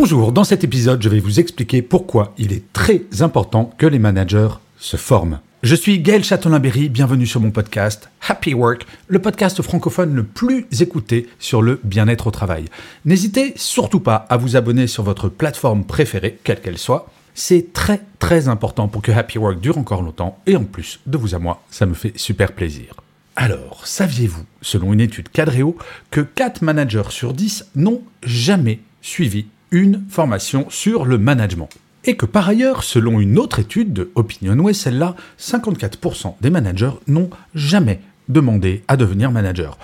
Bonjour, dans cet épisode, je vais vous expliquer pourquoi il est très important que les managers se forment. Je suis Gaël Châtelain-Berry, bienvenue sur mon podcast Happy Work, le podcast francophone le plus écouté sur le bien-être au travail. N'hésitez surtout pas à vous abonner sur votre plateforme préférée, quelle qu'elle soit. C'est très très important pour que Happy Work dure encore longtemps et en plus, de vous à moi, ça me fait super plaisir. Alors, saviez-vous, selon une étude Cadreo, que 4 managers sur 10 n'ont jamais suivi une formation sur le management et que par ailleurs, selon une autre étude de OpinionWay, celle-là, 54% des managers n'ont jamais demandé à devenir manager.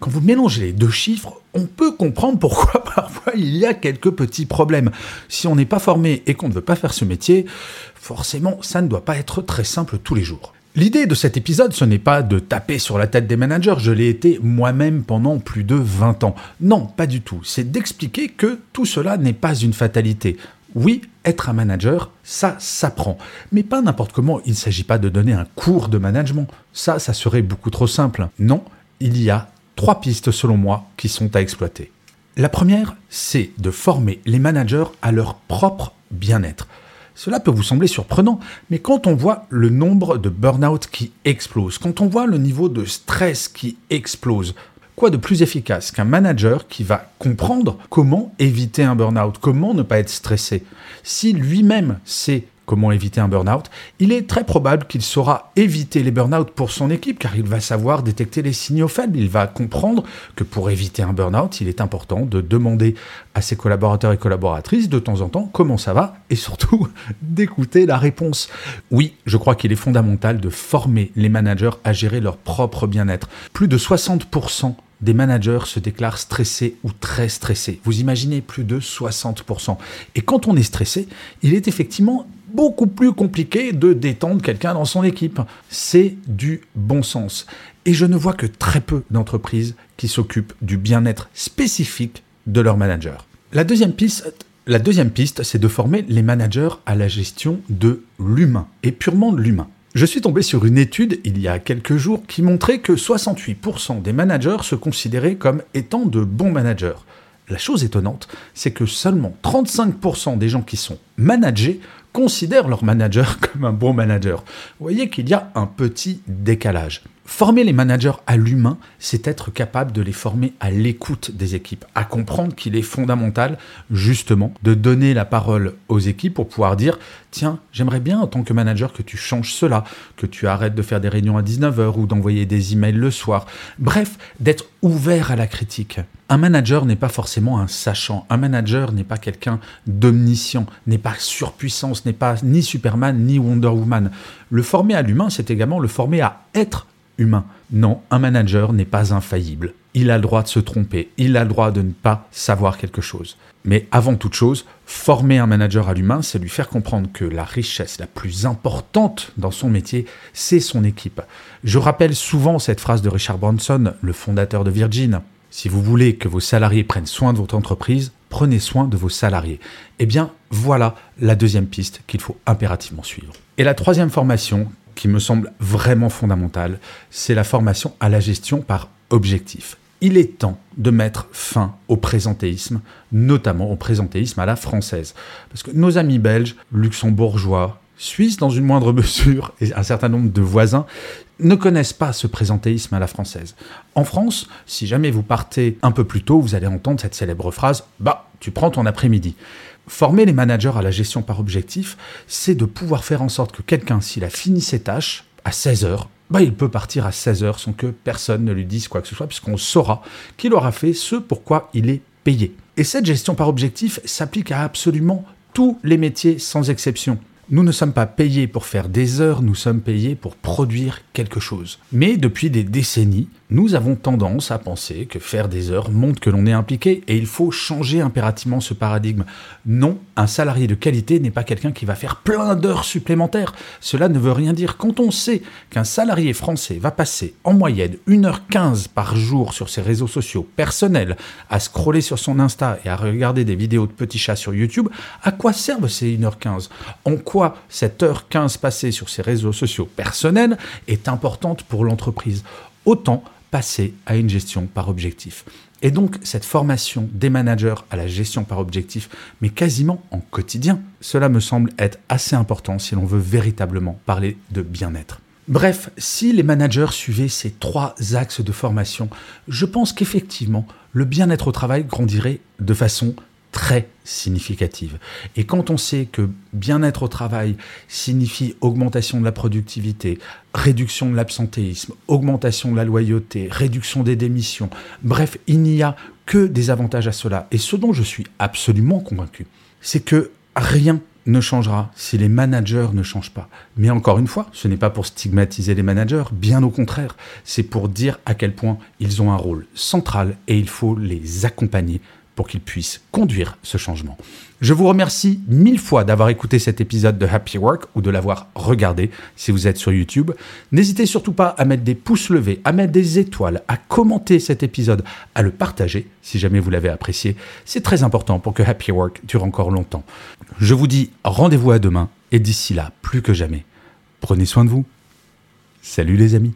Quand vous mélangez les deux chiffres, on peut comprendre pourquoi parfois il y a quelques petits problèmes. Si on n'est pas formé et qu'on ne veut pas faire ce métier, forcément, ça ne doit pas être très simple tous les jours. L'idée de cet épisode, ce n'est pas de taper sur la tête des managers, je l'ai été moi-même pendant plus de 20 ans. Non, pas du tout. C'est d'expliquer que tout cela n'est pas une fatalité. Oui, être un manager, ça s'apprend. Mais pas n'importe comment, il ne s'agit pas de donner un cours de management. Ça, ça serait beaucoup trop simple. Non, il y a trois pistes selon moi qui sont à exploiter. La première, c'est de former les managers à leur propre bien-être. Cela peut vous sembler surprenant, mais quand on voit le nombre de burn-out qui explose, quand on voit le niveau de stress qui explose, Quoi de plus efficace qu'un manager qui va comprendre comment éviter un burn-out, comment ne pas être stressé? Si lui-même sait comment éviter un burn-out, il est très probable qu'il saura éviter les burn-out pour son équipe car il va savoir détecter les signaux faibles. Il va comprendre que pour éviter un burn-out, il est important de demander à ses collaborateurs et collaboratrices de temps en temps comment ça va et surtout d'écouter la réponse. Oui, je crois qu'il est fondamental de former les managers à gérer leur propre bien-être. Plus de 60% des managers se déclarent stressés ou très stressés. Vous imaginez plus de 60%. Et quand on est stressé, il est effectivement beaucoup plus compliqué de détendre quelqu'un dans son équipe. C'est du bon sens. Et je ne vois que très peu d'entreprises qui s'occupent du bien-être spécifique de leurs managers. La deuxième piste, la deuxième piste, c'est de former les managers à la gestion de l'humain, et purement de l'humain. Je suis tombé sur une étude il y a quelques jours qui montrait que 68% des managers se considéraient comme étant de bons managers. La chose étonnante, c'est que seulement 35% des gens qui sont managés considèrent leur manager comme un bon manager. Vous voyez qu'il y a un petit décalage. Former les managers à l'humain, c'est être capable de les former à l'écoute des équipes, à comprendre qu'il est fondamental justement de donner la parole aux équipes pour pouvoir dire tiens, j'aimerais bien en tant que manager que tu changes cela, que tu arrêtes de faire des réunions à 19h ou d'envoyer des emails le soir. Bref, d'être ouvert à la critique. Un manager n'est pas forcément un sachant, un manager n'est pas quelqu'un d'omniscient, n'est pas surpuissant, n'est pas ni Superman ni Wonder Woman. Le former à l'humain, c'est également le former à être humain. Non, un manager n'est pas infaillible. Il a le droit de se tromper, il a le droit de ne pas savoir quelque chose. Mais avant toute chose, former un manager à l'humain, c'est lui faire comprendre que la richesse la plus importante dans son métier, c'est son équipe. Je rappelle souvent cette phrase de Richard Branson, le fondateur de Virgin. Si vous voulez que vos salariés prennent soin de votre entreprise, prenez soin de vos salariés. Eh bien, voilà la deuxième piste qu'il faut impérativement suivre. Et la troisième formation qui me semble vraiment fondamentale, c'est la formation à la gestion par objectif. Il est temps de mettre fin au présentéisme, notamment au présentéisme à la française. Parce que nos amis belges, luxembourgeois, suisses dans une moindre mesure, et un certain nombre de voisins, ne connaissent pas ce présentéisme à la française. En France, si jamais vous partez un peu plus tôt, vous allez entendre cette célèbre phrase Bah, tu prends ton après-midi. Former les managers à la gestion par objectif, c'est de pouvoir faire en sorte que quelqu'un, s'il a fini ses tâches à 16 heures, bah, il peut partir à 16 heures sans que personne ne lui dise quoi que ce soit, puisqu'on saura qu'il aura fait ce pourquoi il est payé. Et cette gestion par objectif s'applique à absolument tous les métiers sans exception. Nous ne sommes pas payés pour faire des heures, nous sommes payés pour produire quelque chose. Mais depuis des décennies, nous avons tendance à penser que faire des heures montre que l'on est impliqué et il faut changer impérativement ce paradigme. Non, un salarié de qualité n'est pas quelqu'un qui va faire plein d'heures supplémentaires. Cela ne veut rien dire. Quand on sait qu'un salarié français va passer en moyenne 1h15 par jour sur ses réseaux sociaux personnels, à scroller sur son Insta et à regarder des vidéos de petits chats sur YouTube, à quoi servent ces 1h15 En quoi cette heure 15 passée sur ses réseaux sociaux personnels est importante pour l'entreprise Autant passer à une gestion par objectif. Et donc cette formation des managers à la gestion par objectif, mais quasiment en quotidien, cela me semble être assez important si l'on veut véritablement parler de bien-être. Bref, si les managers suivaient ces trois axes de formation, je pense qu'effectivement, le bien-être au travail grandirait de façon très significative. Et quand on sait que bien-être au travail signifie augmentation de la productivité, réduction de l'absentéisme, augmentation de la loyauté, réduction des démissions, bref, il n'y a que des avantages à cela. Et ce dont je suis absolument convaincu, c'est que rien ne changera si les managers ne changent pas. Mais encore une fois, ce n'est pas pour stigmatiser les managers, bien au contraire, c'est pour dire à quel point ils ont un rôle central et il faut les accompagner pour qu'il puisse conduire ce changement. Je vous remercie mille fois d'avoir écouté cet épisode de Happy Work ou de l'avoir regardé si vous êtes sur YouTube. N'hésitez surtout pas à mettre des pouces levés, à mettre des étoiles, à commenter cet épisode, à le partager si jamais vous l'avez apprécié. C'est très important pour que Happy Work dure encore longtemps. Je vous dis rendez-vous à demain et d'ici là, plus que jamais, prenez soin de vous. Salut les amis.